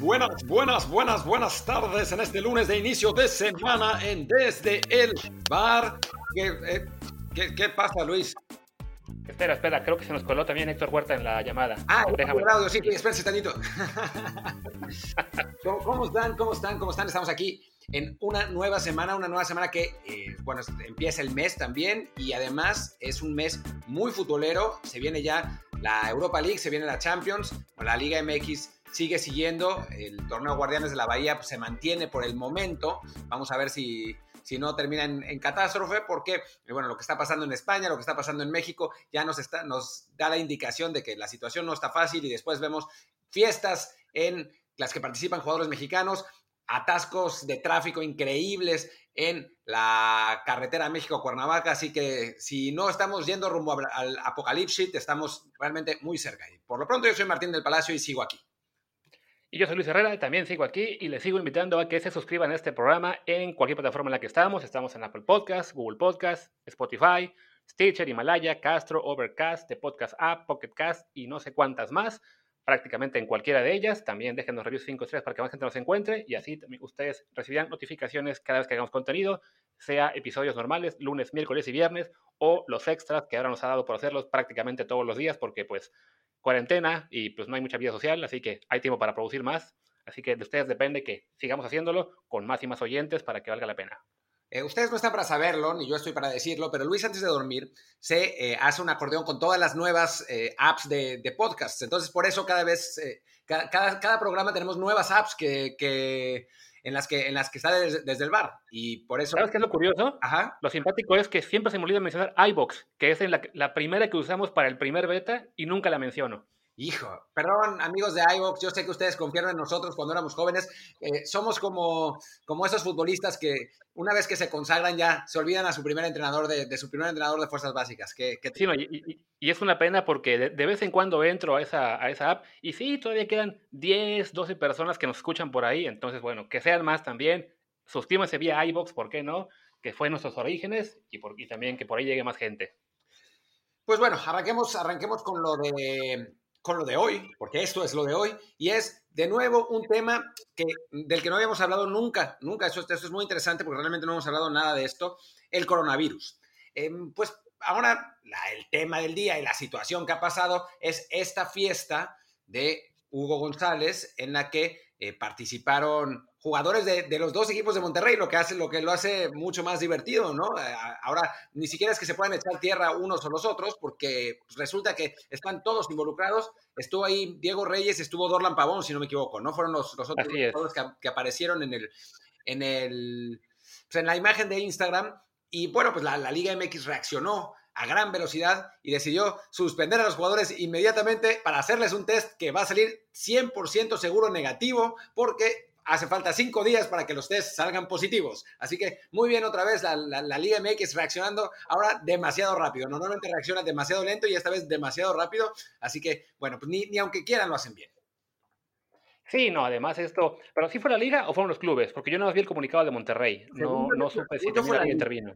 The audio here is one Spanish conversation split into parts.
Buenas, buenas, buenas, buenas, buenas tardes en este lunes de inicio de semana en Desde el Bar. ¿Qué, eh, qué, qué pasa, Luis? Espera, espera, creo que se nos coló también Héctor Huerta en la llamada. Ah, déjame. audio, sí, espérense tantito. ¿Cómo, ¿Cómo están? ¿Cómo están? ¿Cómo están? Estamos aquí en una nueva semana, una nueva semana que, eh, bueno, empieza el mes también y además es un mes muy futbolero. Se viene ya la Europa League, se viene la Champions, la Liga MX sigue siguiendo, el torneo Guardianes de la Bahía pues, se mantiene por el momento. Vamos a ver si si no termina en, catástrofe, porque bueno, lo que está pasando en España, lo que está pasando en México, ya nos, está, nos da la indicación de que la situación no está fácil y después vemos fiestas en las que participan jugadores mexicanos, atascos de tráfico increíbles en la carretera México-Cuernavaca, así que si no estamos yendo rumbo al apocalipsis, estamos realmente muy cerca. Y por lo pronto yo soy Martín del Palacio y sigo aquí. Y yo soy Luis Herrera, también sigo aquí y les sigo invitando a que se suscriban a este programa en cualquier plataforma en la que estamos. Estamos en Apple Podcast, Google Podcast, Spotify, Stitcher, Himalaya, Castro, Overcast, The Podcast App, Pocket Cast y no sé cuántas más prácticamente en cualquiera de ellas. También déjenos reviews 5 estrellas para que más gente nos encuentre y así ustedes recibirán notificaciones cada vez que hagamos contenido, sea episodios normales, lunes, miércoles y viernes, o los extras que ahora nos ha dado por hacerlos prácticamente todos los días porque pues cuarentena y pues no hay mucha vida social, así que hay tiempo para producir más. Así que de ustedes depende que sigamos haciéndolo con más y más oyentes para que valga la pena. Eh, ustedes no están para saberlo, ni yo estoy para decirlo, pero Luis antes de dormir se eh, hace un acordeón con todas las nuevas eh, apps de, de, podcasts. Entonces, por eso cada vez, cada, cada, programa tenemos nuevas apps que, que, en, las que, en las que está desde, el bar. Y por eso... ¿Sabes qué es lo curioso? Ajá. Lo simpático es que siempre se me olvida mencionar iBox, que es la, la primera que usamos para el primer beta y nunca la menciono. Hijo, perdón, amigos de iVox, yo sé que ustedes confiaron en nosotros cuando éramos jóvenes. Eh, somos como, como esos futbolistas que una vez que se consagran ya se olvidan a su primer entrenador de, su primer entrenador de fuerzas básicas. Que, Sí, y, es una pena porque de, vez en cuando entro a esa, a esa app y sí, todavía quedan 10, 12 personas que nos escuchan por ahí. Entonces, bueno, que sean más también. Suscríbanse vía iVox, ¿por qué no? Que fue nuestros orígenes y, por, y también que por ahí llegue más gente. Pues bueno, arranquemos, arranquemos con lo de con lo de hoy, porque esto es lo de hoy, y es de nuevo un tema que, del que no habíamos hablado nunca, nunca, eso, es muy interesante porque realmente no hemos hablado nada de esto, el coronavirus. Em, pues ahora el tema del día y la situación que ha pasado es esta fiesta de Hugo González en la que eh, participaron jugadores de, los dos equipos de Monterrey, lo que, hace, lo que lo hace mucho más divertido, ¿no? Eh, ahora ni siquiera es que se puedan echar tierra unos o los otros, porque resulta que están todos involucrados. Estuvo ahí Diego Reyes, estuvo Dorlan Pavón, si no me equivoco, ¿no? Fueron los, otros jugadores que, aparecieron en el, en el, pues, en la imagen de Instagram. Y bueno, pues la, la Liga MX reaccionó a gran velocidad y decidió suspender a los jugadores inmediatamente para hacerles un test que va a salir 100% seguro negativo porque hace falta cinco días para que los tests salgan positivos. Así que muy bien otra vez la, la, Liga MX reaccionando ahora demasiado rápido. Normalmente reacciona demasiado lento y esta vez demasiado rápido. Así que, bueno, pues ni, ni aunque quieran lo hacen bien. Sí, no, además esto, pero si fue la liga o fueron los clubes, porque yo no vi el comunicado de Monterrey, no, no supe si también intervino.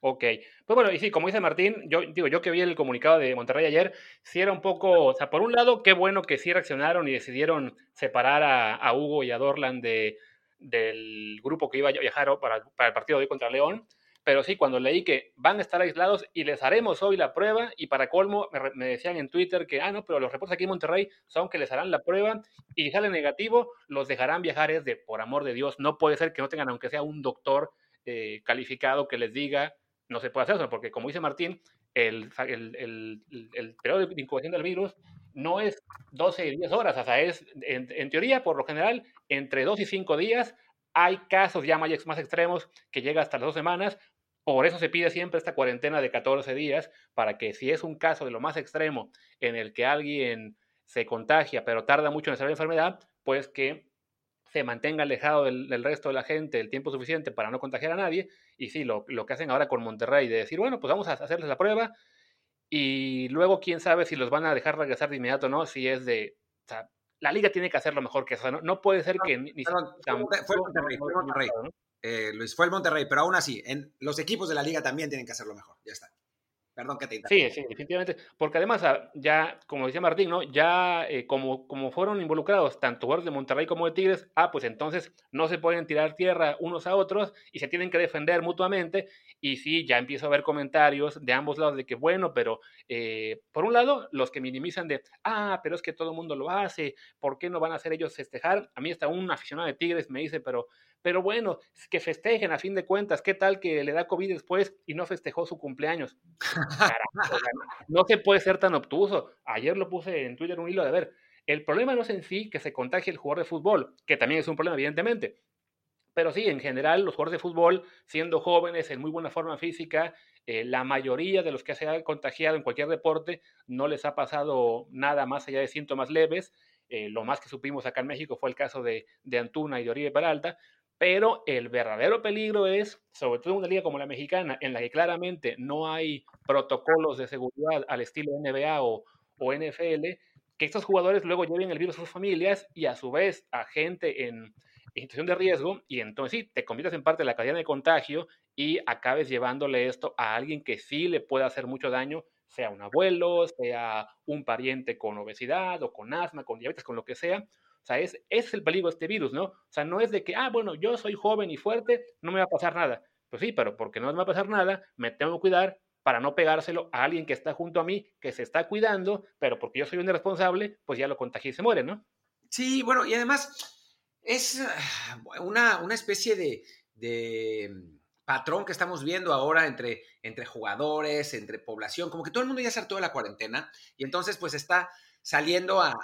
Ok, pues bueno, y sí, como dice Martín, yo digo, yo que vi el comunicado de Monterrey ayer, sí era un poco, o sea, por un lado, qué bueno que sí reaccionaron y decidieron separar a, Hugo y a Dorlan de, del grupo que iba a viajar para, el partido de hoy contra León, pero sí, cuando leí que van a estar aislados y les haremos hoy la prueba, y para colmo me, decían en Twitter que, ah, no, pero los reportes aquí en Monterrey son que les harán la prueba y si sale negativo, los dejarán viajar, es de, por amor de Dios, no puede ser que no tengan, aunque sea un doctor eh, calificado que les diga no se puede hacer eso, porque como dice Martín, el, el, periodo de incubación del virus no es 12 y 10 horas, o sea, es en, teoría, por lo general, entre 2 y 5 días. Hay casos ya más, más extremos que llega hasta las dos semanas, por eso se pide siempre esta cuarentena de 14 días, para que si es un caso de lo más extremo en el que alguien se contagia, pero tarda mucho en salir la enfermedad, pues que se mantenga alejado del, resto de la gente el tiempo suficiente para no contagiar a nadie. Y sí, lo, que hacen ahora con Monterrey, de decir, bueno, pues vamos a hacerles la prueba y luego quién sabe si los van a dejar regresar de inmediato o no, si es de... O sea, la liga tiene que hacerlo mejor que eso. No, puede ser que... Ni, fue, el Monterrey, fue Monterrey. Luis, fue el Monterrey, pero aún así, en, los equipos de la liga también tienen que hacerlo mejor. Ya está. Perdón que te Sí, sí, definitivamente. Porque además, ah, ya, como decía Martín, ¿no? Ya eh, como, como fueron involucrados tanto jugadores de Monterrey como de Tigres, ah, pues entonces no se pueden tirar tierra unos a otros y se tienen que defender mutuamente. Y sí, ya empiezo a ver comentarios de ambos lados de que, bueno, pero eh, por un lado, los que minimizan de, ah, pero es que todo el mundo lo hace, ¿por qué no van a hacer ellos festejar? A mí está un aficionado de Tigres me dice, pero pero bueno, que festejen a fin de cuentas. ¿Qué tal que le da COVID después y no festejó su cumpleaños? no se puede ser tan obtuso. Ayer lo puse en Twitter un hilo de ver. El problema no es en sí que se contagie el jugador de fútbol, que también es un problema, evidentemente. Pero sí, en general, los jugadores de fútbol, siendo jóvenes, en muy buena forma física, eh, la mayoría de los que se han contagiado en cualquier deporte no les ha pasado nada más allá de síntomas leves. Eh, lo más que supimos acá en México fue el caso de, de Antuna y de Oribe Peralta, pero el verdadero peligro es, sobre todo en una liga como la mexicana, en la que claramente no hay protocolos de seguridad al estilo NBA o, o NFL, que estos jugadores luego lleven el virus a sus familias y a su vez a gente en, en situación de riesgo y entonces sí, te conviertes en parte de la cadena de contagio y acabes llevándole esto a alguien que sí le puede hacer mucho daño, sea un abuelo, sea un pariente con obesidad o con asma, con diabetes, con lo que sea. Sea, es, es el peligro de este virus, ¿no? O sea, no es de que, ah, bueno, yo soy joven y fuerte, no me va a pasar nada. Pues sí, pero porque no me va a pasar nada, me tengo que cuidar para no pegárselo a alguien que está junto a mí, que se está cuidando, pero porque yo soy un irresponsable, pues ya lo contagié y se muere, ¿no? Sí, bueno, y además es ah, una, una especie de, de patrón que estamos viendo ahora entre, entre jugadores, entre población, como que todo el mundo ya se hartó de la cuarentena y entonces pues está saliendo a,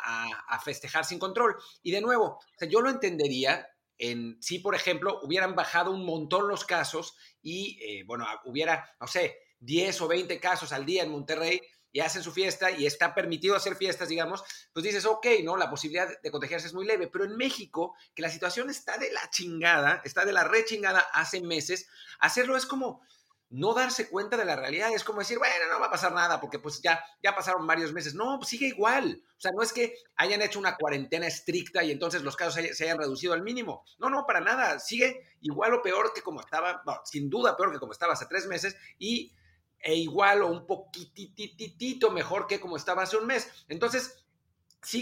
festejar sin control. Y de nuevo, yo lo entendería en si, por ejemplo, hubieran bajado un montón los casos y, eh, bueno, hubiera, no sé, 10 o 20 casos al día en Monterrey y hacen su fiesta y está permitido hacer fiestas, digamos, pues dices, ok, ¿no? La posibilidad de contagiarse es muy leve, pero en México, que la situación está de la chingada, está de la rechingada hace meses, hacerlo es como, no darse cuenta de la realidad. Es como decir, bueno, no va a pasar nada porque pues ya, ya pasaron varios meses. No, pues sigue igual. O sea, no es que hayan hecho una cuarentena estricta y entonces los casos se hayan reducido al mínimo. No, no, para nada. Sigue igual o peor que como estaba, sin duda peor que como estaba hace tres meses y e igual o un poquitititito mejor que como estaba hace un mes. Entonces,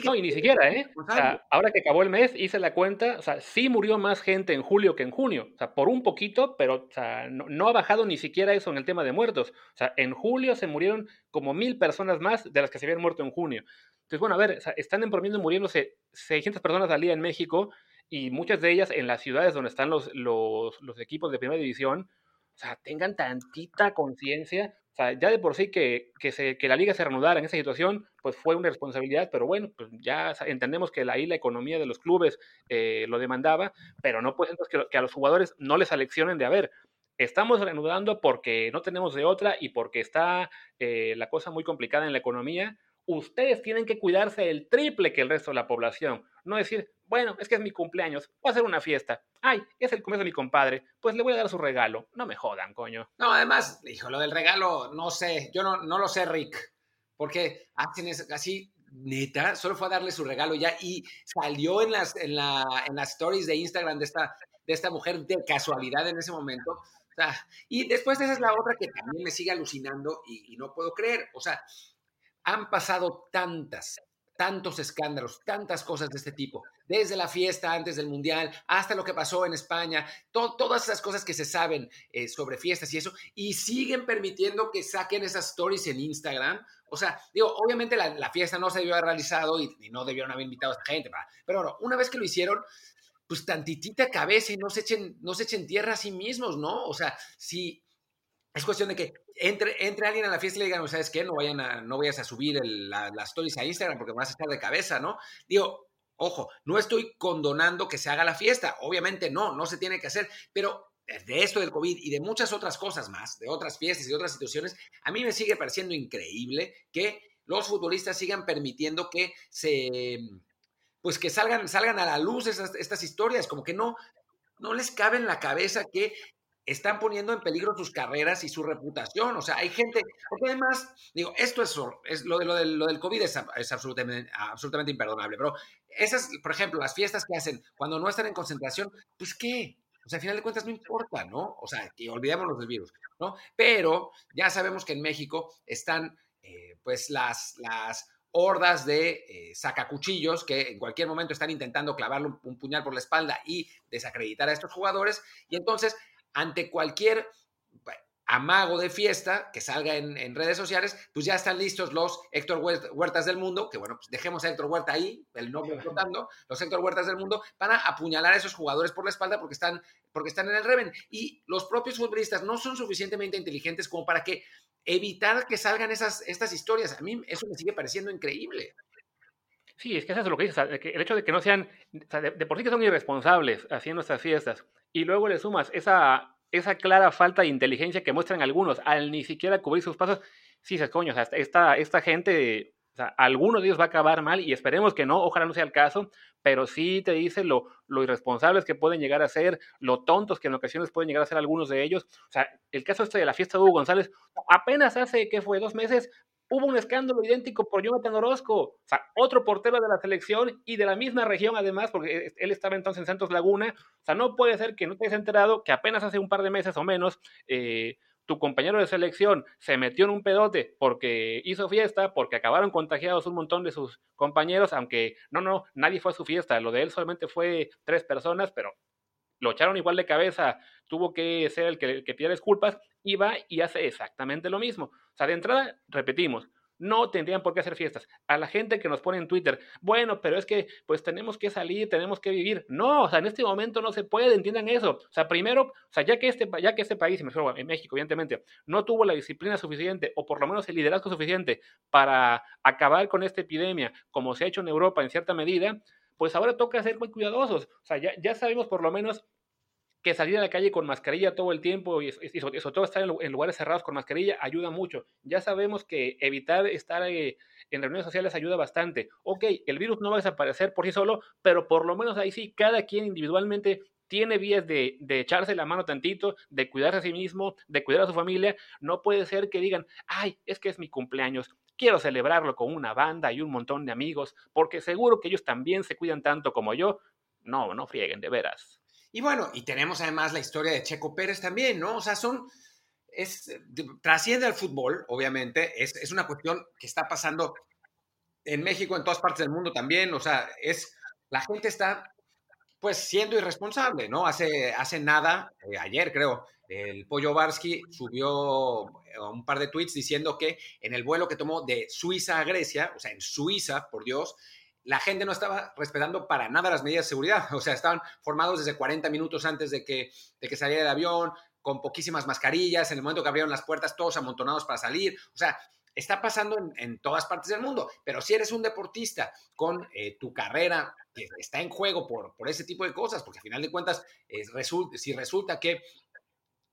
no, y ni siquiera, ¿eh? O sea, ahora que acabó el mes, hice la cuenta, o sea, sí murió más gente en julio que en junio, o sea, por un poquito, pero o sea, no, ha bajado ni siquiera eso en el tema de muertos. O sea, en julio se murieron como mil personas más de las que se habían muerto en junio. Entonces, bueno, a ver, están en promedio muriéndose 600 personas al día en México y muchas de ellas en las ciudades donde están los, los, los equipos de primera división. O sea, tengan tantita conciencia o sea, ya de por sí que, que, se, que la liga se reanudara en esa situación, pues fue una responsabilidad, pero bueno, pues ya entendemos que ahí la economía de los clubes eh, lo demandaba, pero no pues entonces que, a los jugadores no les aleccionen de, a ver, estamos reanudando porque no tenemos de otra y porque está eh, la cosa muy complicada en la economía, ustedes tienen que cuidarse el triple que el resto de la población. No decir, bueno, es que es mi cumpleaños, voy a hacer una fiesta. Ay, es el cumpleaños de mi compadre, pues le voy a dar su regalo. No me jodan, coño. No, además, hijo, lo del regalo, no sé, yo no, lo sé, Rick, porque hacen así, neta, solo fue a darle su regalo ya y salió en las, en la, en las stories de Instagram de esta, de esta mujer de casualidad en ese momento. O sea, y después esa es la otra que también me sigue alucinando y, y no puedo creer. O sea, han pasado tantas, tantos escándalos, tantas cosas de este tipo, desde la fiesta antes del Mundial hasta lo que pasó en España, todas esas cosas que se saben eh, sobre fiestas y eso, y siguen permitiendo que saquen esas stories en Instagram. O sea, digo, obviamente la, fiesta no se debió haber realizado y, no debieron haber invitado a esta gente, pero una vez que lo hicieron, pues tantitita cabeza y no se echen, no se echen tierra a sí mismos, ¿no? O sea, si es cuestión de que entre, entre alguien a la fiesta y le digan, ¿sabes qué? No, vayan a, no vayas a subir las stories a Instagram porque me vas a estar de cabeza, ¿no? Digo, ojo, no estoy condonando que se haga la fiesta, obviamente no, no se tiene que hacer, pero de esto del COVID y de muchas otras cosas más, de otras fiestas y de otras situaciones, a mí me sigue pareciendo increíble que los futbolistas sigan permitiendo que se, pues que salgan, salgan a la luz estas, estas historias, como que no, no les cabe en la cabeza que están poniendo en peligro sus carreras y su reputación. O sea, hay gente, porque además, digo, esto es, es lo, de, lo, del, COVID es, absolutamente, imperdonable, pero esas, por ejemplo, las fiestas que hacen cuando no están en concentración, pues qué, O sea, al final de cuentas no importa, ¿no? O sea, que olvidémonos del virus, ¿no? Pero ya sabemos que en México están, eh, pues, las, las hordas de eh, sacacuchillos que en cualquier momento están intentando clavarle un, puñal por la espalda y desacreditar a estos jugadores. Y entonces, ante cualquier amago de fiesta que salga en, redes sociales, pues ya están listos los Héctor Huertas del mundo, que bueno, pues dejemos a Héctor Huerta ahí, el nombre flotando, los Héctor Huertas del mundo, para apuñalar a esos jugadores por la espalda porque están, porque están en el Reven. Y los propios futbolistas no son suficientemente inteligentes como para que evitar que salgan esas, estas historias. A mí eso me sigue pareciendo increíble. Sí, es que eso es lo que dices, el hecho de que no sean, de, por sí que son irresponsables haciendo estas fiestas, y luego le sumas esa, esa clara falta de inteligencia que muestran algunos al ni siquiera cubrir sus pasos, sí, se coño, o sea, esta, esta gente, o sea, alguno de ellos va a acabar mal y esperemos que no, ojalá no sea el caso, pero sí te dice lo, lo irresponsables que pueden llegar a ser, lo tontos que en ocasiones pueden llegar a ser algunos de ellos. O sea, el caso este de la fiesta de Hugo González, apenas hace, que fue? Dos meses, hubo un escándalo idéntico por Jonathan Orozco, o sea, otro portero de la selección y de la misma región además, porque él estaba entonces en Santos Laguna. O sea, no puede ser que no te hayas enterado que apenas hace un par de meses o menos, eh, tu compañero de selección se metió en un pedote porque hizo fiesta, porque acabaron contagiados un montón de sus compañeros, aunque no, no, nadie fue a su fiesta, lo de él solamente fue tres personas, pero lo echaron igual de cabeza, tuvo que ser el que, pida disculpas, y va y hace exactamente lo mismo. O sea, de entrada, repetimos, no tendrían por qué hacer fiestas. A la gente que nos pone en Twitter, bueno, pero es que pues tenemos que salir, tenemos que vivir. No, o sea, en este momento no se puede, entiendan eso. O sea, primero, o sea, ya que este, ya que este país, en México, evidentemente, no tuvo la disciplina suficiente o por lo menos el liderazgo suficiente para acabar con esta epidemia, como se ha hecho en Europa en cierta medida, pues ahora toca ser muy cuidadosos. O sea, ya, sabemos por lo menos que salir a la calle con mascarilla todo el tiempo y, sobre, todo estar en, lugares cerrados con mascarilla ayuda mucho. Ya sabemos que evitar estar eh, en reuniones sociales ayuda bastante. Ok, el virus no va a desaparecer por sí solo, pero por lo menos ahí sí, cada quien individualmente tiene vías de, de, echarse la mano tantito, de cuidarse a sí mismo, de cuidar a su familia. No puede ser que digan, ay, es que es mi cumpleaños, quiero celebrarlo con una banda y un montón de amigos, porque seguro que ellos también se cuidan tanto como yo. No, no frieguen, de veras. Y bueno, y tenemos además la historia de Checo Pérez también, ¿no? O sea, son, es, trasciende al fútbol, obviamente, es, es, una cuestión que está pasando en México, en todas partes del mundo también, o sea, es, la gente está, pues, siendo irresponsable, ¿no? Hace, hace nada, eh, ayer creo, el Pollo Barsky subió eh, un par de tweets diciendo que en el vuelo que tomó de Suiza a Grecia, o sea, en Suiza, por Dios, la gente no estaba respetando para nada las medidas de seguridad. O sea, estaban formados desde 40 minutos antes de que, de que saliera el avión, con poquísimas mascarillas. En el momento que abrieron las puertas, todos amontonados para salir. O sea, está pasando en, todas partes del mundo. Pero si eres un deportista con eh, tu carrera que está en juego por, por ese tipo de cosas, porque al final de cuentas, si resulta que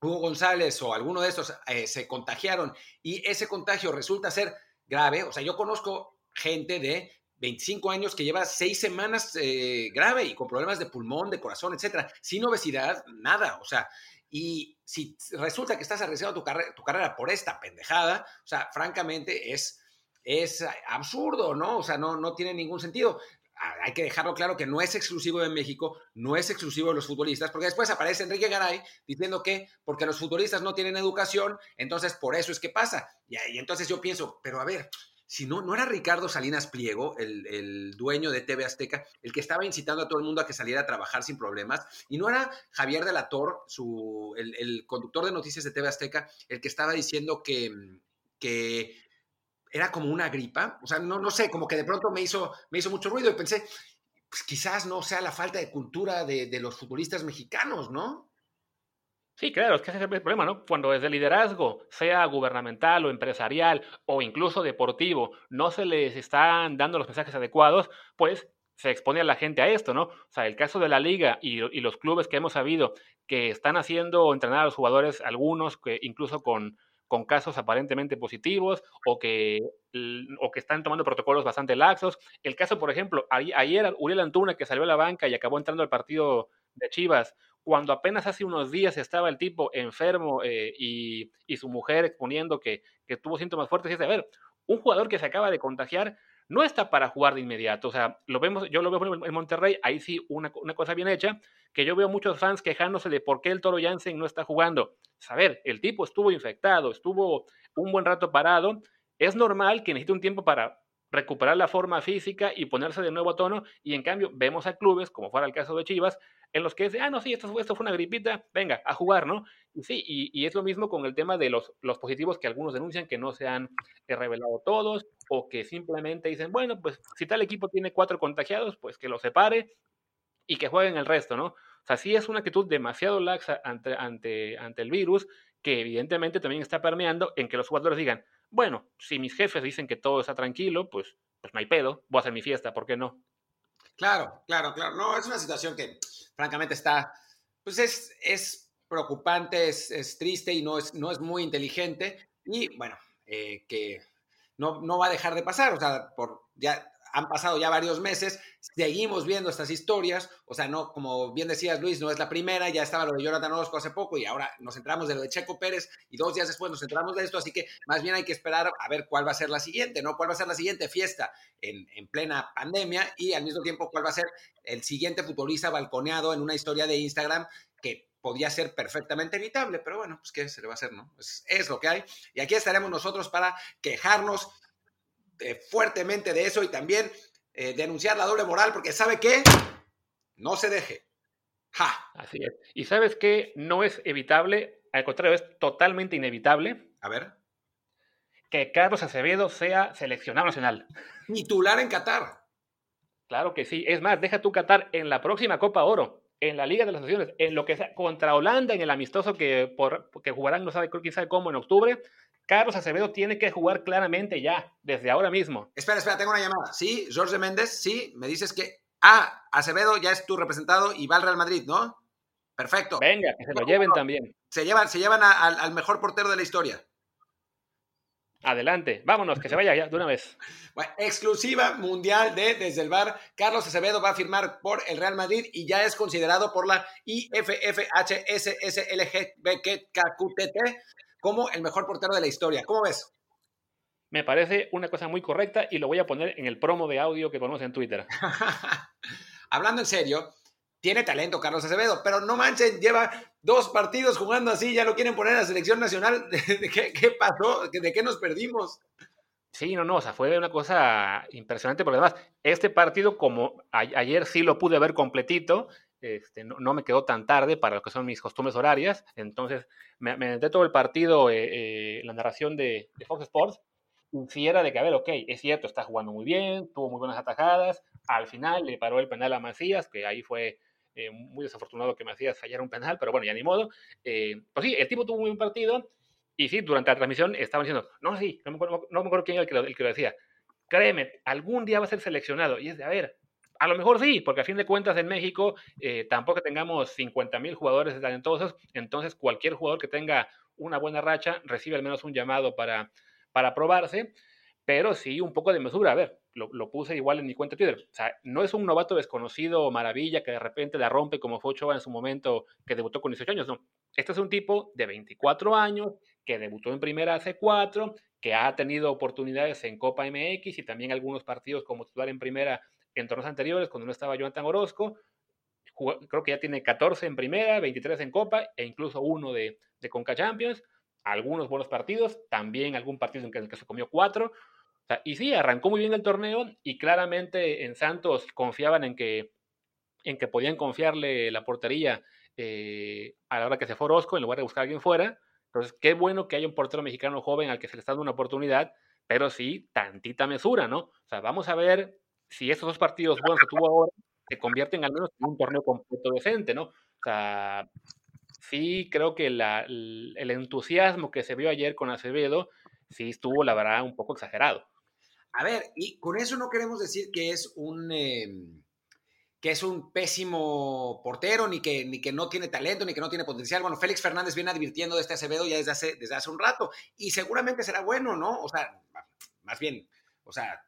Hugo González o alguno de estos eh, se contagiaron y ese contagio resulta ser grave, o sea, yo conozco gente de 25 años que lleva seis semanas eh, grave y con problemas de pulmón, de corazón, etcétera, sin obesidad, nada, o sea, y si resulta que estás arriesgando tu, carrera por esta pendejada, o sea, francamente es, es absurdo, ¿no? O sea, no, no tiene ningún sentido. Ah, hay que dejarlo claro que no es exclusivo de México, no es exclusivo de los futbolistas, porque después aparece Enrique Garay diciendo que porque los futbolistas no tienen educación, entonces por eso es que pasa. Y entonces yo pienso, pero a ver, si no, no era Ricardo Salinas Pliego, el, dueño de TV Azteca, el que estaba incitando a todo el mundo a que saliera a trabajar sin problemas, y no era Javier de la Tor, su, el, conductor de noticias de TV Azteca, el que estaba diciendo que, que era como una gripa, o sea, no, no sé, como que de pronto me hizo, me hizo mucho ruido y pensé, pues quizás no sea la falta de cultura de los futbolistas mexicanos, ¿no? Sí, claro, es que ese es el problema, ¿no? Cuando desde liderazgo, sea gubernamental o empresarial o incluso deportivo, no se les están dando los mensajes adecuados, pues se expone a la gente a esto, ¿no? O sea, el caso de la liga y, los clubes que hemos sabido que están haciendo entrenar a los jugadores, algunos que incluso con, con casos aparentemente positivos o que, o que están tomando protocolos bastante laxos. El caso, por ejemplo, ayer Uriel Antuna, que salió a la banca y acabó entrando al partido de Chivas, cuando apenas hace unos días estaba el tipo enfermo eh, y, su mujer exponiendo que, tuvo síntomas fuertes, y dice, a ver, un jugador que se acaba de contagiar no está para jugar de inmediato. O sea, lo vemos, yo lo veo en Monterrey, ahí sí una, cosa bien hecha, que yo veo muchos fans quejándose de por qué el Toro Jansen no está jugando. A ver, el tipo estuvo infectado, estuvo un buen rato parado. Es normal que necesite un tiempo para recuperar la forma física y ponerse de nuevo a tono. Y en cambio, vemos a clubes, como fuera el caso de Chivas, en los que es, ah, no, sí, esto, esto fue una gripita, venga, a jugar, ¿no? Y sí, y, es lo mismo con el tema de los, los positivos que algunos denuncian que no se han eh, revelado todos o que simplemente dicen, bueno, pues si tal equipo tiene cuatro contagiados, pues que lo separe y que jueguen el resto, ¿no? O sea, sí es una actitud demasiado laxa ante, ante, ante el virus que evidentemente también está permeando en que los jugadores digan, bueno, si mis jefes dicen que todo está tranquilo, pues, pues no hay pedo, voy a hacer mi fiesta, ¿por qué no? Claro, claro, claro. No, es una situación que francamente está, pues es, es preocupante, es, triste y no es, no es muy inteligente. Y bueno, eh, que no, no va a dejar de pasar. O sea, por, ya han pasado ya varios meses, seguimos viendo estas historias, o sea, no, como bien decías Luis, no es la primera, ya estaba lo de Jonathan Orozco hace poco y ahora nos entramos de lo de Checo Pérez y dos días después nos entramos de esto, así que más bien hay que esperar a ver cuál va a ser la siguiente, ¿no? ¿Cuál va a ser la siguiente fiesta en, en plena pandemia y al mismo tiempo cuál va a ser el siguiente futbolista balconeado en una historia de Instagram que podía ser perfectamente evitable, pero bueno, pues qué se le va a hacer, ¿no? Es lo que hay. Y aquí estaremos nosotros para quejarnos eh, fuertemente de eso y también eh, denunciar la doble moral, porque sabe que no se deje. Ja. Así es. Y sabes que no es evitable, al contrario, es totalmente inevitable. A ver. Que Carlos Acevedo sea seleccionado nacional. Titular en Qatar. Claro que sí. Es más, deja tu Qatar en la próxima Copa Oro, en la Liga de las Naciones, en lo que sea, contra Holanda, en el amistoso que, por, que jugarán, no sabe, quién sabe cómo, en octubre. Carlos Acevedo tiene que jugar claramente ya, desde ahora mismo. Espera, espera, tengo una llamada. Sí, Jorge Méndez, sí, me dices que, ah, Acevedo ya es tu representado y va al Real Madrid, ¿no? Perfecto. Venga, que se lo lleven también. Se llevan, se llevan al mejor portero de la historia. Adelante, vámonos, que se vaya ya de una vez. Bueno, exclusiva mundial de Desde el Bar. Carlos Acevedo va a firmar por el Real Madrid y ya es considerado por la IFFHSSLGBKQTT como el mejor portero de la historia. ¿Cómo ves? Me parece una cosa muy correcta y lo voy a poner en el promo de audio que ponemos en Twitter. Hablando en serio, tiene talento Carlos Acevedo, pero no manchen, lleva dos partidos jugando así, ya lo quieren poner en la selección nacional. ¿De qué, pasó? ¿De qué nos perdimos? Sí, no, no, o sea, fue una cosa impresionante, porque además, este partido, como ayer sí lo pude ver completito, este, no, me quedó tan tarde para lo que son mis costumbres horarias, entonces me, me todo el partido, eh, eh, la narración de, Fox Sports, y era de que, a ver, ok, es cierto, está jugando muy bien, tuvo muy buenas atajadas, al final le paró el penal a Macías, que ahí fue eh, muy desafortunado que Macías fallara un penal, pero bueno, ya ni modo. pues sí, el tipo tuvo un buen partido, y sí, durante la transmisión estaban diciendo, no, sí, no me acuerdo, no me acuerdo quién era el que, el que lo decía, créeme, algún día va a ser seleccionado, y es de, a ver, a lo mejor sí, porque a fin de cuentas en México eh, tampoco tengamos 50 mil jugadores talentosos, entonces cualquier jugador que tenga una buena racha recibe al menos un llamado para, para probarse, pero sí un poco de mesura. A ver, lo, puse igual en mi cuenta Twitter. O sea, no es un novato desconocido, maravilla, que de repente la rompe como fue Ochoa en su momento, que debutó con 18 años, no. Este es un tipo de 24 años, que debutó en primera hace cuatro, que ha tenido oportunidades en Copa MX y también algunos partidos como titular en primera en torneos anteriores, cuando no estaba Jonathan Orozco, creo que ya tiene 14 en primera, 23 en Copa e incluso uno de, de Conca Champions, algunos buenos partidos, también algún partido en el que se comió cuatro. y sí, arrancó muy bien el torneo y claramente en Santos confiaban en que, en que podían confiarle la portería eh, a la hora que se fue Orozco en lugar de buscar a alguien fuera. Entonces, qué bueno que haya un portero mexicano joven al que se le está dando una oportunidad, pero sí, tantita mesura, ¿no? O sea, vamos a ver si estos dos partidos buenos que tuvo ahora se convierten al menos en un torneo completo decente, ¿no? O sea, sí creo que el, entusiasmo que se vio ayer con Acevedo sí estuvo, la verdad, un poco exagerado. A ver, y con eso no queremos decir que es un... Em, que es un pésimo portero, ni que, ni que no tiene talento, ni que no tiene potencial. Bueno, Félix Fernández viene advirtiendo de este Acevedo ya desde hace, desde hace un rato, y seguramente será bueno, ¿no? O sea, más bien, o sea,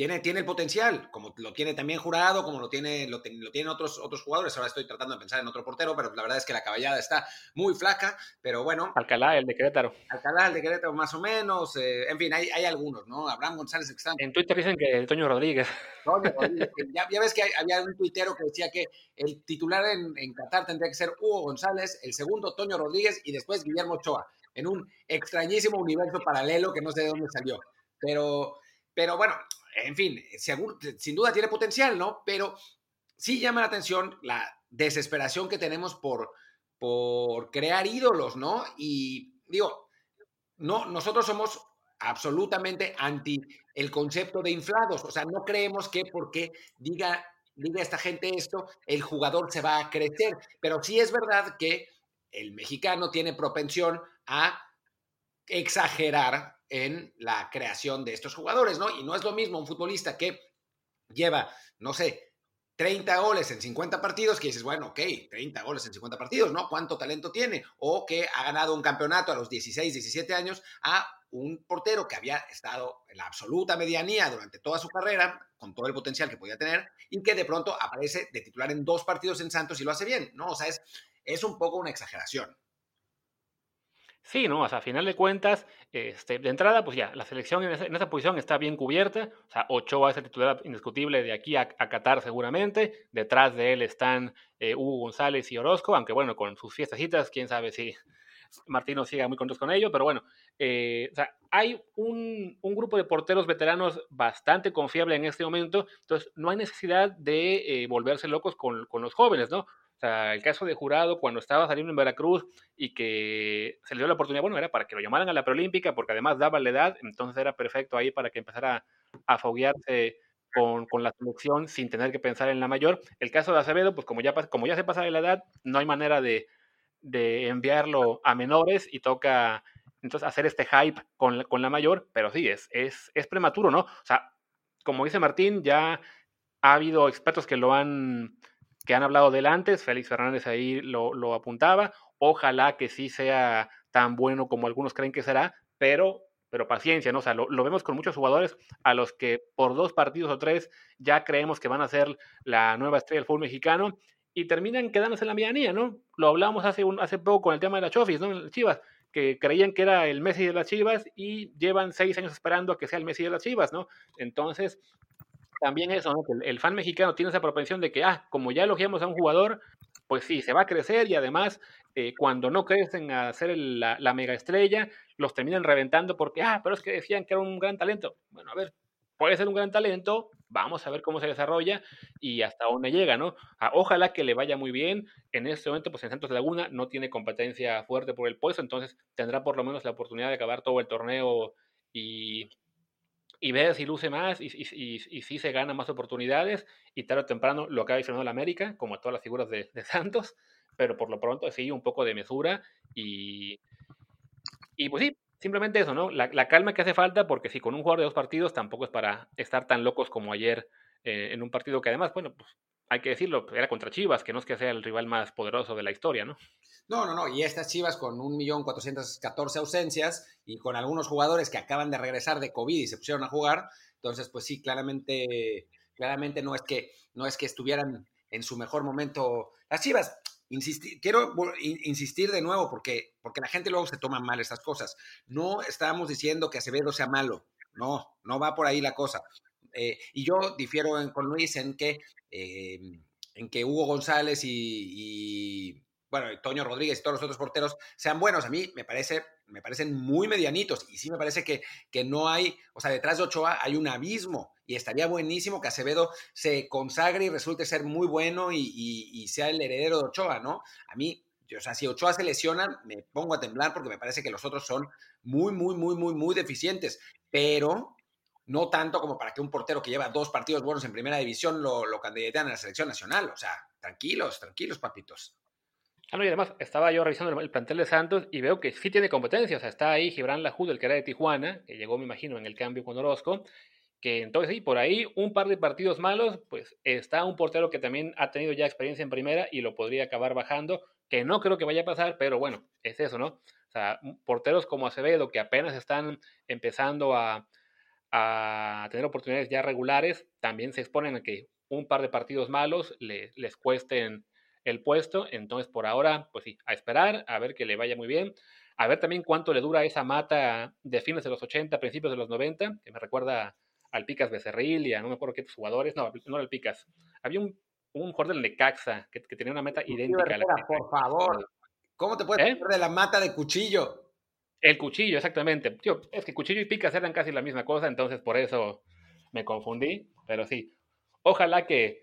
tiene, tiene el potencial, como lo tiene también Jurado, como lo, tiene, lo, tienen otros, otros jugadores. Ahora estoy tratando de pensar en otro portero, pero la verdad es que la caballada está muy flaca, pero bueno. Alcalá, el de Querétaro. Alcalá, el de Querétaro, más o menos. Eh, en fin, hay, hay, algunos, ¿no? Abraham González. En Twitter dicen que Toño Rodríguez. Toño Rodríguez. ya, ya, ves que había un tuitero que decía que el titular en, en Qatar tendría que ser Hugo González, el segundo Toño Rodríguez y después Guillermo Ochoa, en un extrañísimo universo paralelo que no sé de dónde salió. Pero, pero bueno, en fin, sin duda tiene potencial, ¿no? Pero sí llama la atención la desesperación que tenemos por, por crear ídolos, ¿no? Y digo, no, nosotros somos absolutamente anti el concepto de inflados, o sea, no creemos que porque diga, diga esta gente esto, el jugador se va a crecer, pero sí es verdad que el mexicano tiene propensión a exagerar en la creación de estos jugadores, ¿no? Y no es lo mismo un futbolista que lleva, no sé, 30 goles en 50 partidos, que dices, bueno, ok, 30 goles en 50 partidos, ¿no? ¿Cuánto talento tiene? O que ha ganado un campeonato a los 16, 17 años a un portero que había estado en la absoluta medianía durante toda su carrera, con todo el potencial que podía tener, y que de pronto aparece de titular en dos partidos en Santos y lo hace bien, ¿no? O sea, es, es un poco una exageración. Sí, no, o sea, a final de cuentas, este, de entrada, pues ya, la selección en esa, posición está bien cubierta. O sea, Ochoa es el titular indiscutible de aquí a, Qatar seguramente. Detrás de él están eh, Hugo González y Orozco, aunque bueno, con sus fiestecitas, quién sabe si Martino siga muy contentos con ello, pero bueno, eh, o sea, hay un, grupo de porteros veteranos bastante confiable en este momento, entonces no hay necesidad de eh, volverse locos con, con los jóvenes, ¿no? El caso de Jurado, cuando estaba saliendo en Veracruz y que se le dio la oportunidad, bueno, era para que lo llamaran a la preolímpica, porque además daba la edad, entonces era perfecto ahí para que empezara a foguearse con, la selección sin tener que pensar en la mayor. El caso de Acevedo, pues como ya, como ya se pasa de la edad, no hay manera de, enviarlo a menores y toca entonces hacer este hype con, con la mayor, pero sí, es, es, es prematuro, ¿no? O sea, como dice Martín, ya ha habido expertos que lo han que han hablado del antes, Félix Fernández ahí lo, apuntaba, ojalá que sí sea tan bueno como algunos creen que será, pero, pero paciencia, ¿no? O sea, lo, vemos con muchos jugadores a los que por dos partidos o tres ya creemos que van a ser la nueva estrella del fútbol mexicano y terminan quedándose en la medianía, ¿no? Lo hablamos hace, un, hace poco con el tema de la Chofis, ¿no? Chivas, que creían que era el Messi de las Chivas y llevan seis años esperando a que sea el Messi de las Chivas, ¿no? Entonces, también eso, ¿no? Que el, fan mexicano tiene esa propensión de que, ah, como ya elogiamos a un jugador, pues sí, se va a crecer y además eh, cuando no crecen a ser la, la, mega estrella, los terminan reventando porque, ah, pero es que decían que era un gran talento. Bueno, a ver, puede ser un gran talento, vamos a ver cómo se desarrolla y hasta dónde llega, ¿no? Ah, ojalá que le vaya muy bien. En este momento, pues en Santos Laguna no tiene competencia fuerte por el puesto, entonces tendrá por lo menos la oportunidad de acabar todo el torneo y y ver si luce más y, y, si se gana más oportunidades y tarde o temprano lo acaba diciendo la América, como todas las figuras de, Santos, pero por lo pronto sí, un poco de mesura y, y pues sí, simplemente eso, ¿no? La, calma que hace falta, porque si con un jugador de dos partidos tampoco es para estar tan locos como ayer eh, en un partido que además, bueno, pues hay que decirlo, era contra Chivas, que no es que sea el rival más poderoso de la historia, ¿no? No, no, no. Y estas Chivas con 1.414.000 ausencias y con algunos jugadores que acaban de regresar de COVID y se pusieron a jugar. Entonces, pues sí, claramente, claramente no es que, no es que estuvieran en su mejor momento las Chivas. quiero insistir de nuevo porque, porque la gente luego se toma mal estas cosas. No estamos diciendo que Acevedo sea malo. No, no va por ahí la cosa. Eh, y yo difiero con Luis en que, eh, en que Hugo González y bueno, Toño Rodríguez y todos los otros porteros sean buenos. A mí me parece, me parecen muy medianitos y sí me parece que, que no hay, o sea, detrás de Ochoa hay un abismo y estaría buenísimo que Acevedo se consagre y resulte ser muy bueno y, sea el heredero de Ochoa, ¿no? A mí, o sea, si Ochoa se lesiona, me pongo a temblar porque me parece que los otros son muy, muy, muy, muy, muy deficientes, pero no tanto como para que un portero que lleva dos partidos buenos en primera división lo, lo candidatean a la selección nacional. O sea, tranquilos, tranquilos, papitos. Ah, no, y además estaba yo revisando el plantel de Santos y veo que sí tiene competencia. O sea, está ahí Gibran Lajú, el que era de Tijuana, que llegó, me imagino, en el cambio con Orozco. Que entonces, sí, por ahí un par de partidos malos, pues está un portero que también ha tenido ya experiencia en primera y lo podría acabar bajando, que no creo que vaya a pasar, pero bueno, es eso, ¿no? O sea, porteros como Acevedo, que apenas están empezando a, a tener oportunidades ya regulares, también se exponen a que un par de partidos malos les cuesten el puesto. Entonces, por ahora, pues sí, a esperar, a ver que le vaya muy bien. A ver también cuánto le dura esa mata de fines de los 80, principios de los 90, que me recuerda al Picas Becerril y a no me acuerdo qué jugadores, no, no era el Picas. Había un, un jugador del Necaxa que, que tenía una meta idéntica. a la por favor, ¿cómo te puedes ¿Eh? de la mata de cuchillo? El cuchillo, exactamente. Tío, es que cuchillo y picas eran casi la misma cosa, entonces por eso me confundí, pero sí. Ojalá que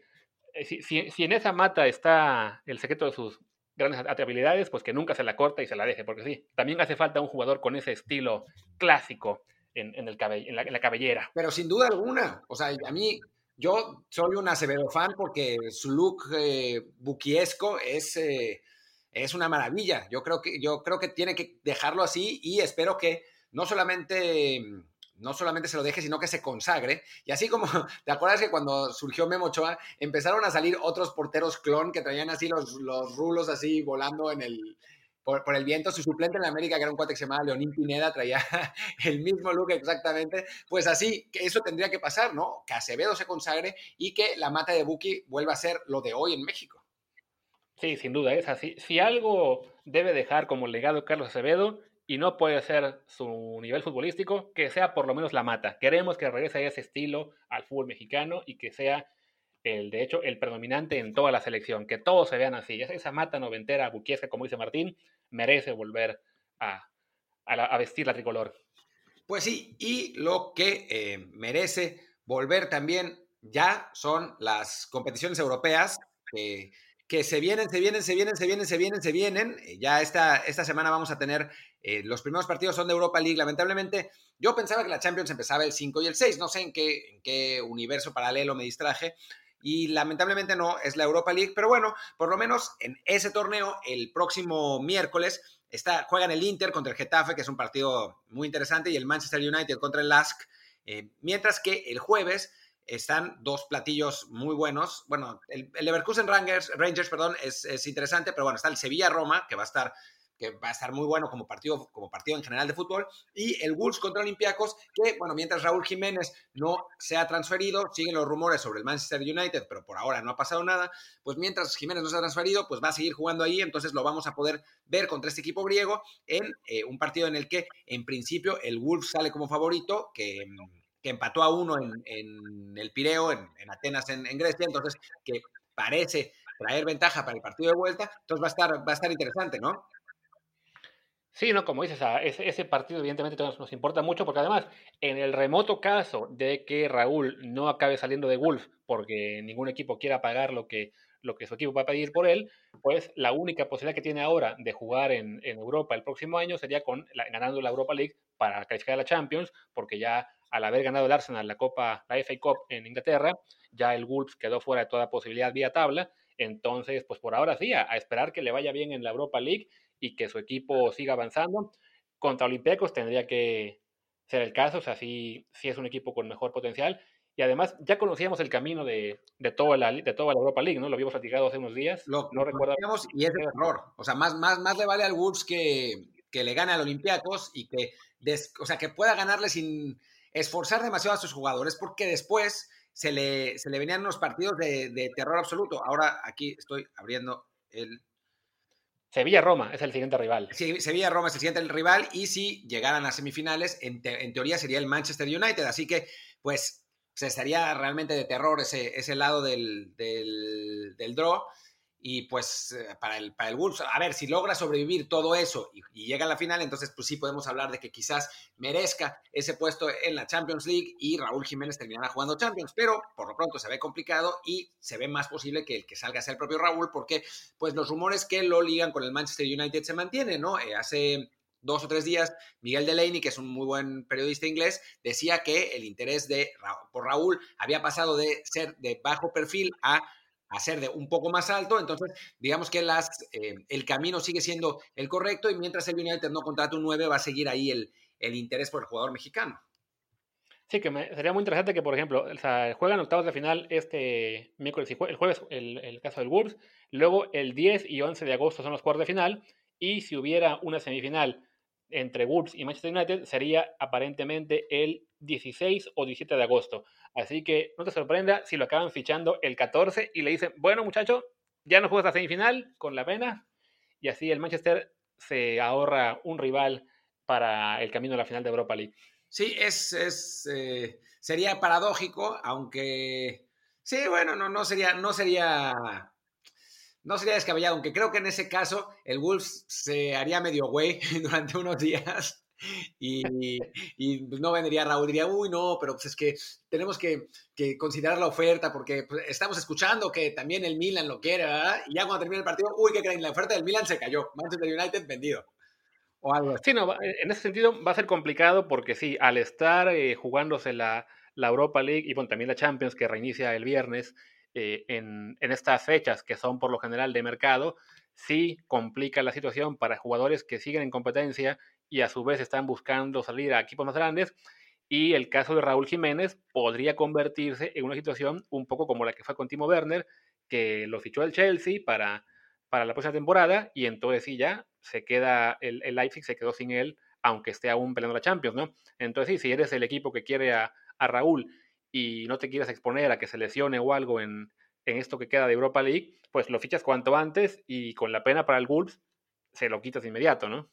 eh, si, en esa mata está el secreto de sus grandes habilidades, pues que nunca se la corte y se la deje, porque sí, también hace falta un jugador con ese estilo clásico en, la, cabellera. Pero sin duda alguna, o sea, a mí, yo soy un Acevedo fan porque su look eh, buquiesco es... Eh, es una maravilla. Yo creo que, yo creo que tiene que dejarlo así y espero que no solamente no solamente se lo deje, sino que se consagre. Y así como, ¿te acuerdas que cuando surgió Memo Ochoa, empezaron a salir otros porteros clon que traían así los, los rulos así volando en el, por, el viento? Su suplente en la América, que era un cuate que se llamaba Leonín Pineda, traía el mismo look exactamente. Pues así, que eso tendría que pasar, ¿no? Que Acevedo se consagre y que la mata de Buki vuelva a ser lo de hoy en México. Sí, sin duda es así. Si algo debe dejar como legado Carlos Acevedo y no puede ser su nivel futbolístico, que sea por lo menos la mata. Queremos que regrese a ese estilo al fútbol mexicano y que sea el, de hecho, el predominante en toda la selección, que todos se vean así. Esa mata noventera, buquiesca, como dice Martín, merece volver a, vestir la tricolor. Pues sí, y lo que eh, merece volver también ya son las competiciones europeas. que que se vienen, se vienen, se vienen, se vienen, se vienen, se vienen. Eh, ya esta, esta semana vamos a tener, eh, los primeros partidos son de Europa League. Lamentablemente, yo pensaba que la Champions empezaba el 5 y el 6, no sé en qué, en qué universo paralelo me distraje. Y lamentablemente no, es la Europa League, pero bueno, por lo menos en ese torneo, el próximo miércoles, está, juegan el Inter contra el Getafe, que es un partido muy interesante, y el Manchester United contra el LASK. Eh, mientras que el jueves están dos platillos muy buenos. Bueno, el, Leverkusen Rangers, Rangers perdón, es, interesante, pero bueno, está el Sevilla-Roma, que va a estar que va a estar muy bueno como partido, como partido en general de fútbol, y el Wolves contra Olympiacos, que, bueno, mientras Raúl Jiménez no se ha transferido, siguen los rumores sobre el Manchester United, pero por ahora no ha pasado nada, pues mientras Jiménez no se ha transferido, pues va a seguir jugando ahí, entonces lo vamos a poder ver contra este equipo griego en eh, un partido en el que, en principio, el Wolves sale como favorito, que empató a uno en, el Pireo, en, Atenas, en, Grecia, entonces que parece traer ventaja para el partido de vuelta, entonces va a estar, va a estar interesante, ¿no? Sí, no, como dices, ese, ese partido evidentemente nos, nos, importa mucho porque además, en el remoto caso de que Raúl no acabe saliendo de Wolf porque ningún equipo quiera pagar lo que, lo que su equipo va a pedir por él, pues la única posibilidad que tiene ahora de jugar en, Europa el próximo año sería con ganando la Europa League para calificar a la Champions, porque ya al haber ganado el Arsenal la Copa, la FA Cup en Inglaterra, ya el Wolves quedó fuera de toda posibilidad vía tabla. Entonces, pues por ahora sí, a, esperar que le vaya bien en la Europa League y que su equipo siga avanzando. Contra Olympiacos tendría que ser el caso, o sea, sí, es un equipo con mejor potencial. Y además, ya conocíamos el camino de, de, toda, la, de toda la Europa League, ¿no? Lo habíamos platicado hace unos días. Lo, no recuerdo. Y es error. O sea, más, más, más le vale al Wolves que, que le gane al Olympiacos y que, o sea, que pueda ganarle sin, esforzar demasiado a sus jugadores porque después se le, se le venían unos partidos de, terror absoluto. Ahora aquí estoy abriendo el... Sevilla-Roma es el siguiente rival. Sí, Sevilla-Roma es el siguiente rival y si llegaran a semifinales, en, teoría sería el Manchester United. Así que, pues, se estaría realmente de terror ese, ese lado del, del, del draw. Y pues eh, para el, para el Wolves, a ver, si logra sobrevivir todo eso y, llega a la final, entonces pues sí podemos hablar de que quizás merezca ese puesto en la Champions League y Raúl Jiménez terminará jugando Champions, pero por lo pronto se ve complicado y se ve más posible que el que salga sea el propio Raúl, porque pues los rumores que lo ligan con el Manchester United se mantienen, ¿no? Eh, hace dos o tres días, Miguel Delaney, que es un muy buen periodista inglés, decía que el interés de, por Raúl había pasado de ser de bajo perfil a hacer de un poco más alto, entonces digamos que las, eh, el camino sigue siendo el correcto y mientras el United no contrata un 9 va a seguir ahí el, el interés por el jugador mexicano. Sí, que sería muy interesante que, por ejemplo, juegan octavos de final este miércoles y el jueves, el, el, caso del Wolves, luego el 10 y 11 de agosto son los cuartos de final, y si hubiera una semifinal entre Wolves y Manchester United, sería aparentemente el 16 o 17 de agosto. Así que no te sorprenda si lo acaban fichando el 14 y le dicen, bueno muchacho, ya no juegas la semifinal con la pena. Y así el Manchester se ahorra un rival para el camino a la final de Europa League. Sí, es, eh, sería paradójico, aunque sí, bueno, no, no sería, no sería, no sería descabellado, aunque creo que en ese caso el Wolves se haría medio güey durante unos días y, pues, no vendría Raúl, diría, uy, no, pero pues es que tenemos que, considerar la oferta porque pues, estamos escuchando que también el Milan lo quiere, ¿verdad? Y ya cuando termina el partido, uy, ¿qué creen? La oferta del Milan se cayó. Manchester United vendido. O algo Sí, no, en ese sentido va a ser complicado porque sí, al estar eh, jugándose la, Europa League y también la Champions que reinicia el viernes eh, en, en estas fechas que son por lo general de mercado, sí complica la situación para jugadores que siguen en competencia y a su vez están buscando salir a equipos más grandes. Y el caso de Raúl Jiménez podría convertirse en una situación un poco como la que fue con Timo Werner, que lo fichó el Chelsea para, para la próxima temporada y entonces sí ya se queda, el, el Leipzig se quedó sin él, aunque esté aún peleando la Champions, ¿no? Entonces sí, si eres el equipo que quiere a, Raúl y no te quieres exponer a que se lesione o algo en, en esto que queda de Europa League, pues lo fichas cuanto antes y con la pena para el Wolves se lo quitas de inmediato, ¿no?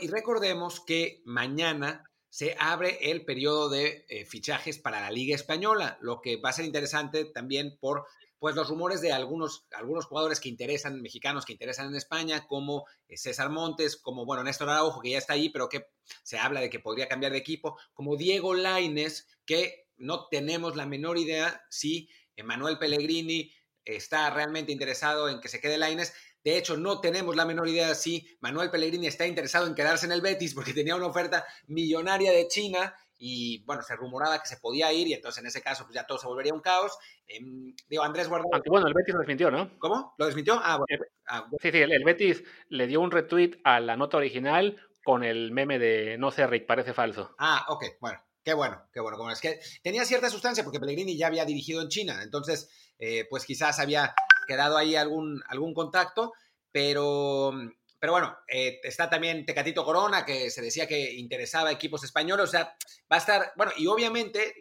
Y recordemos que mañana se abre el periodo de eh, fichajes para la Liga Española, lo que va a ser interesante también por pues los rumores de algunos, algunos jugadores que interesan, mexicanos que interesan en España, como eh, César Montes, como, bueno, Néstor Araujo, que ya está ahí, pero que se habla de que podría cambiar de equipo, como Diego Laines, que no tenemos la menor idea si Emanuel Pellegrini está realmente interesado en que se quede Laines. De hecho, no tenemos la menor idea si Manuel Pellegrini está interesado en quedarse en el Betis porque tenía una oferta millonaria de China y bueno, se rumoraba que se podía ir y entonces en ese caso pues ya todo se volvería un caos. Em, digo, Andrés Guardado. Aunque bueno, el Betis lo desmintió, ¿no? ¿Cómo? ¿Lo desmintió? Ah, bueno. Ah, sí, sí, el, Betis le dio un retweet a la nota original con el meme de no sé, Rick, parece falso. Ah, ok, bueno. Qué bueno, qué bueno. Como es que tenía cierta sustancia porque Pellegrini ya había dirigido en China, entonces, eh, pues quizás había quedado ahí algún, algún contacto, pero, pero bueno, eh, está también Tecatito Corona, que se decía que interesaba a equipos españoles, o sea, va a estar, bueno, y obviamente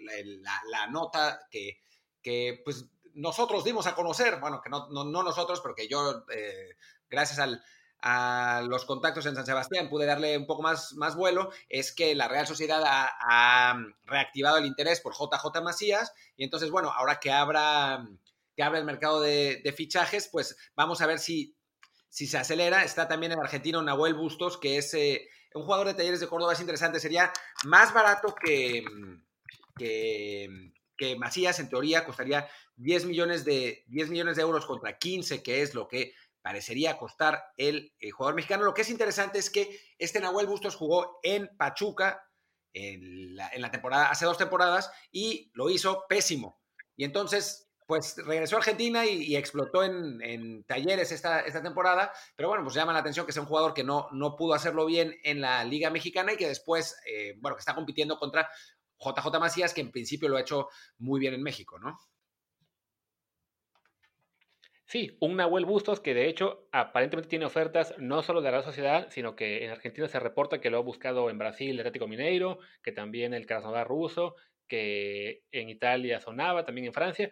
la, nota que, que, pues nosotros dimos a conocer, bueno, que no, no, nosotros, porque yo, eh, gracias al, a los contactos en San Sebastián pude darle un poco más, más vuelo, es que la Real Sociedad ha, reactivado el interés por JJ Macías y entonces, bueno, ahora que abra que abre el mercado de, fichajes, pues vamos a ver si, si se acelera. Está también el argentino Nahuel Bustos, que es eh, un jugador de talleres de Córdoba, es interesante, sería más barato que, que, que, Macías, en teoría costaría 10 millones, de, 10 millones de euros contra 15, que es lo que parecería costar el, jugador mexicano. Lo que es interesante es que este Nahuel Bustos jugó en Pachuca en la, en la temporada, hace dos temporadas, y lo hizo pésimo. Y entonces pues regresó a Argentina y, explotó en, talleres esta, temporada, pero bueno, pues llama la atención que sea un jugador que no, no pudo hacerlo bien en la Liga Mexicana y que después, eh, bueno, que está compitiendo contra JJ Macías, que en principio lo ha hecho muy bien en México, ¿no? Sí, un Nahuel Bustos que de hecho aparentemente tiene ofertas no solo de la sociedad, sino que en Argentina se reporta que lo ha buscado en Brasil el Atlético Mineiro, que también el Krasnodar ruso, que en Italia sonaba, también en Francia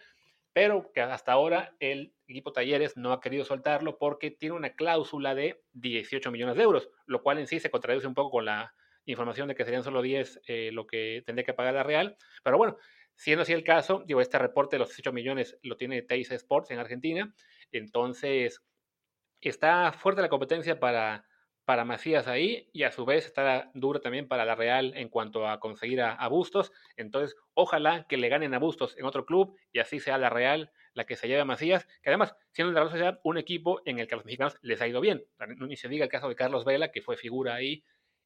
pero que hasta ahora el equipo Talleres no ha querido soltarlo porque tiene una cláusula de 18 millones de euros, lo cual en sí se contradice un poco con la información de que serían solo 10 eh, lo que tendría que pagar la Real. Pero bueno, siendo así el caso, digo, este reporte de los 18 millones lo tiene Teis Sports en Argentina, entonces está fuerte la competencia para para Macías ahí y a su vez está duro también para la Real en cuanto a conseguir a, Bustos. Entonces, ojalá que le ganen a Bustos en otro club y así sea la Real la que se lleve a Macías, que además, siendo la Real Sociedad un equipo en el que a los mexicanos les ha ido bien. Ni se diga el caso de Carlos Vela, que fue figura ahí,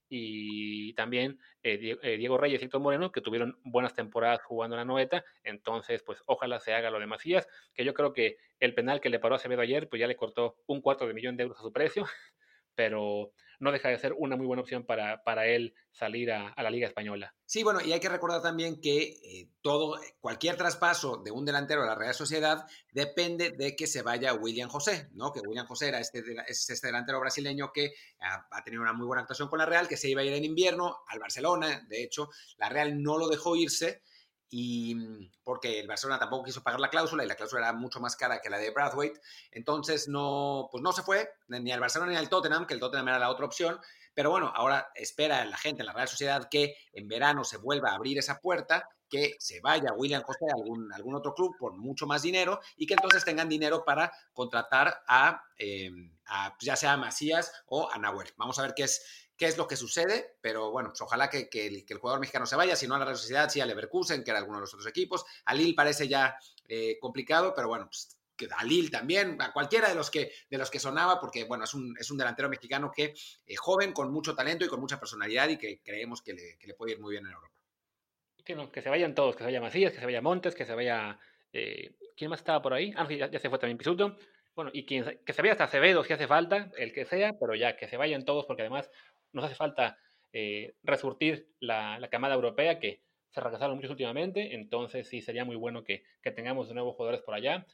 y también eh, eh, Diego Reyes y Héctor Moreno, que tuvieron buenas temporadas jugando en la noeta. Entonces, pues ojalá se haga lo de Macías, que yo creo que el penal que le paró a Acevedo ayer, pues ya le cortó un cuarto de millón de euros a su precio. Pero no deja de ser una muy buena opción para, para él salir a, la Liga Española. Sí, bueno, y hay que recordar también que eh, todo, cualquier traspaso de un delantero a la Real Sociedad depende de que se vaya William José, ¿no? Que William José era este, es este delantero brasileño que ha, ha, tenido una muy buena actuación con la Real, que se iba a ir en invierno al Barcelona, de hecho, la Real no lo dejó irse y mm, porque el Barcelona tampoco quiso pagar la cláusula y la cláusula era mucho más cara que la de Brathwaite, entonces no, pues no se fue ni al Barcelona ni al Tottenham, que el Tottenham era la otra opción, pero bueno, ahora espera la gente en la Real Sociedad que en verano se vuelva a abrir esa puerta, que se vaya William José a algún, algún otro club por mucho más dinero y que entonces tengan dinero para contratar a, eh, a ya sea a Macías o a Nahuel. Vamos a ver qué es qué es lo que sucede, pero bueno, pues ojalá que, el, jugador mexicano se vaya, si no a la Real Sociedad, sí a Leverkusen, que era alguno de los otros equipos. A Lille parece ya eh, complicado, pero bueno, pues que a Lille también, a cualquiera de los que, de los que sonaba, porque bueno, es un, es un delantero mexicano que eh, joven, con mucho talento y con mucha personalidad y que creemos que le, puede ir muy bien en Europa. Que, que se vayan todos, que se vaya Macías, que se vaya Montes, que se vaya... Eh, ¿Quién más estaba por ahí? Ah, ya, se fue también Pisuto. Bueno, y que se vaya hasta Acevedo si hace falta, el que sea, pero ya que se vayan todos, porque además nos hace falta eh, resurtir la, camada europea que se retrasaron muchos últimamente, entonces sí sería muy bueno que, tengamos nuevos jugadores por allá.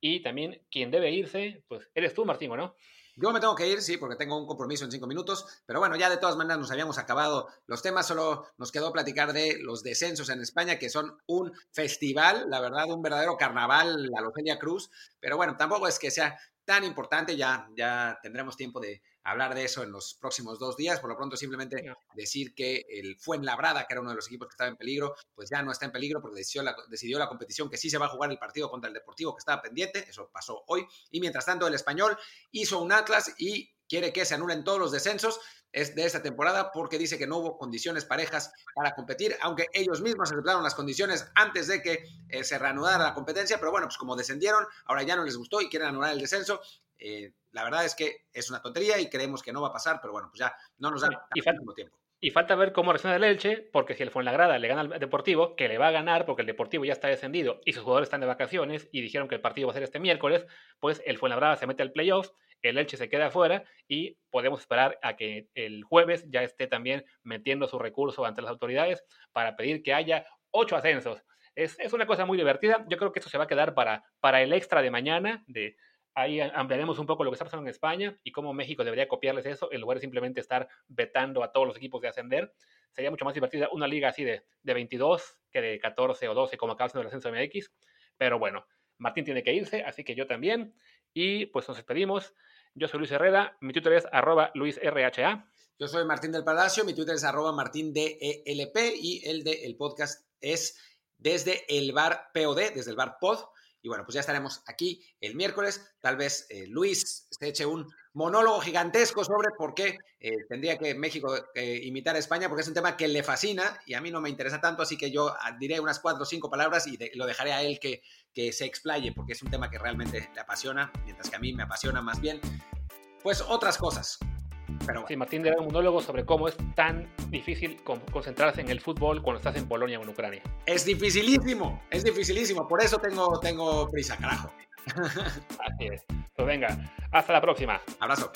Y también quien debe irse, pues eres tú, Martín, ¿no? Yo me tengo que ir, sí, porque tengo un compromiso en cinco minutos, pero bueno, ya de todas maneras nos habíamos acabado los temas, solo nos quedó platicar de los descensos en España, que son un festival, la verdad, un verdadero carnaval, la Logelia Cruz, pero bueno, tampoco es que sea tan importante, ya, ya tendremos tiempo de hablar de eso en los próximos dos días. Por lo pronto, simplemente decir que el Fuenlabrada, que era uno de los equipos que estaba en peligro, pues ya no está en peligro porque decidió la, decidió la competición que sí se va a jugar el partido contra el Deportivo que estaba pendiente. Eso pasó hoy. Y mientras tanto, el español hizo un Atlas y quiere que se anulen todos los descensos de esta temporada porque dice que no hubo condiciones parejas para competir, aunque ellos mismos aceptaron las condiciones antes de que eh, se reanudara la competencia, pero bueno, pues como descendieron, ahora ya no les gustó y quieren anular el descenso. Eh, la verdad es que es una tontería y creemos que no va a pasar, pero bueno, pues ya no nos da y falta, tiempo. Y falta ver cómo reacciona el Elche, porque si el Fuenlagrada le gana al Deportivo, que le va a ganar porque el Deportivo ya está descendido y sus jugadores están de vacaciones y dijeron que el partido va a ser este miércoles, pues el Fuenlabrada se mete al playoff, el Elche se queda afuera y podemos esperar a que el jueves ya esté también metiendo su recurso ante las autoridades para pedir que haya ocho ascensos. Es, es una cosa muy divertida. Yo creo que esto se va a quedar para, para el extra de mañana de Ahí ampliaremos un poco lo que está pasando en España y cómo México debería copiarles eso en lugar de simplemente estar vetando a todos los equipos de ascender. Sería mucho más divertida una liga así de, de 22 que de 14 o 12 como acaba siendo el ascenso MX. Pero bueno, Martín tiene que irse, así que yo también. Y pues nos despedimos. Yo soy Luis Herrera, mi Twitter es arroba luisrha. Yo soy Martín del Palacio, mi Twitter es arroba martindelp y el de el podcast es desde el bar POD, desde el bar POD. Y bueno, pues ya estaremos aquí el miércoles. Tal vez eh, Luis se eche un monólogo gigantesco sobre por qué eh, tendría que México eh, imitar a España, porque es un tema que le fascina y a mí no me interesa tanto, así que yo ah, diré unas cuatro o cinco palabras y lo dejaré a él que, que se explaye, porque es un tema que realmente le apasiona, mientras que a mí me apasiona más bien, pues otras cosas. Sí, Martín dará un monólogo sobre cómo es tan difícil concentrarse en el fútbol cuando estás en Polonia o en Ucrania. Es dificilísimo, es dificilísimo, por eso tengo, tengo prisa, carajo. Así es. Pues venga, hasta la próxima. Abrazo.